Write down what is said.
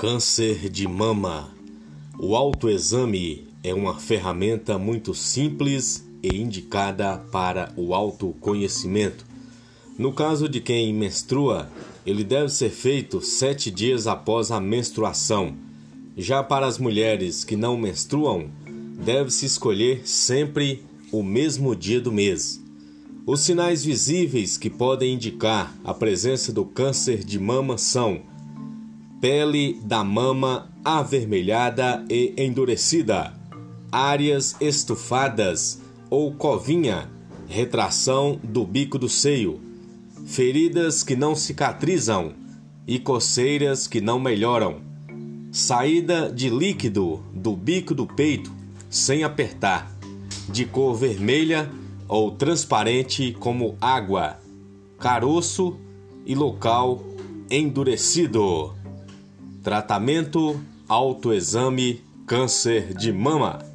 Câncer de mama. O autoexame é uma ferramenta muito simples e indicada para o autoconhecimento. No caso de quem menstrua, ele deve ser feito sete dias após a menstruação. Já para as mulheres que não menstruam, deve-se escolher sempre o mesmo dia do mês. Os sinais visíveis que podem indicar a presença do câncer de mama são pele da mama avermelhada e endurecida, áreas estufadas ou covinha, retração do bico do seio, feridas que não cicatrizam e coceiras que não melhoram, saída de líquido do bico do peito sem apertar, de cor vermelha ou transparente como água, caroço e local endurecido. Tratamento autoexame câncer de mama.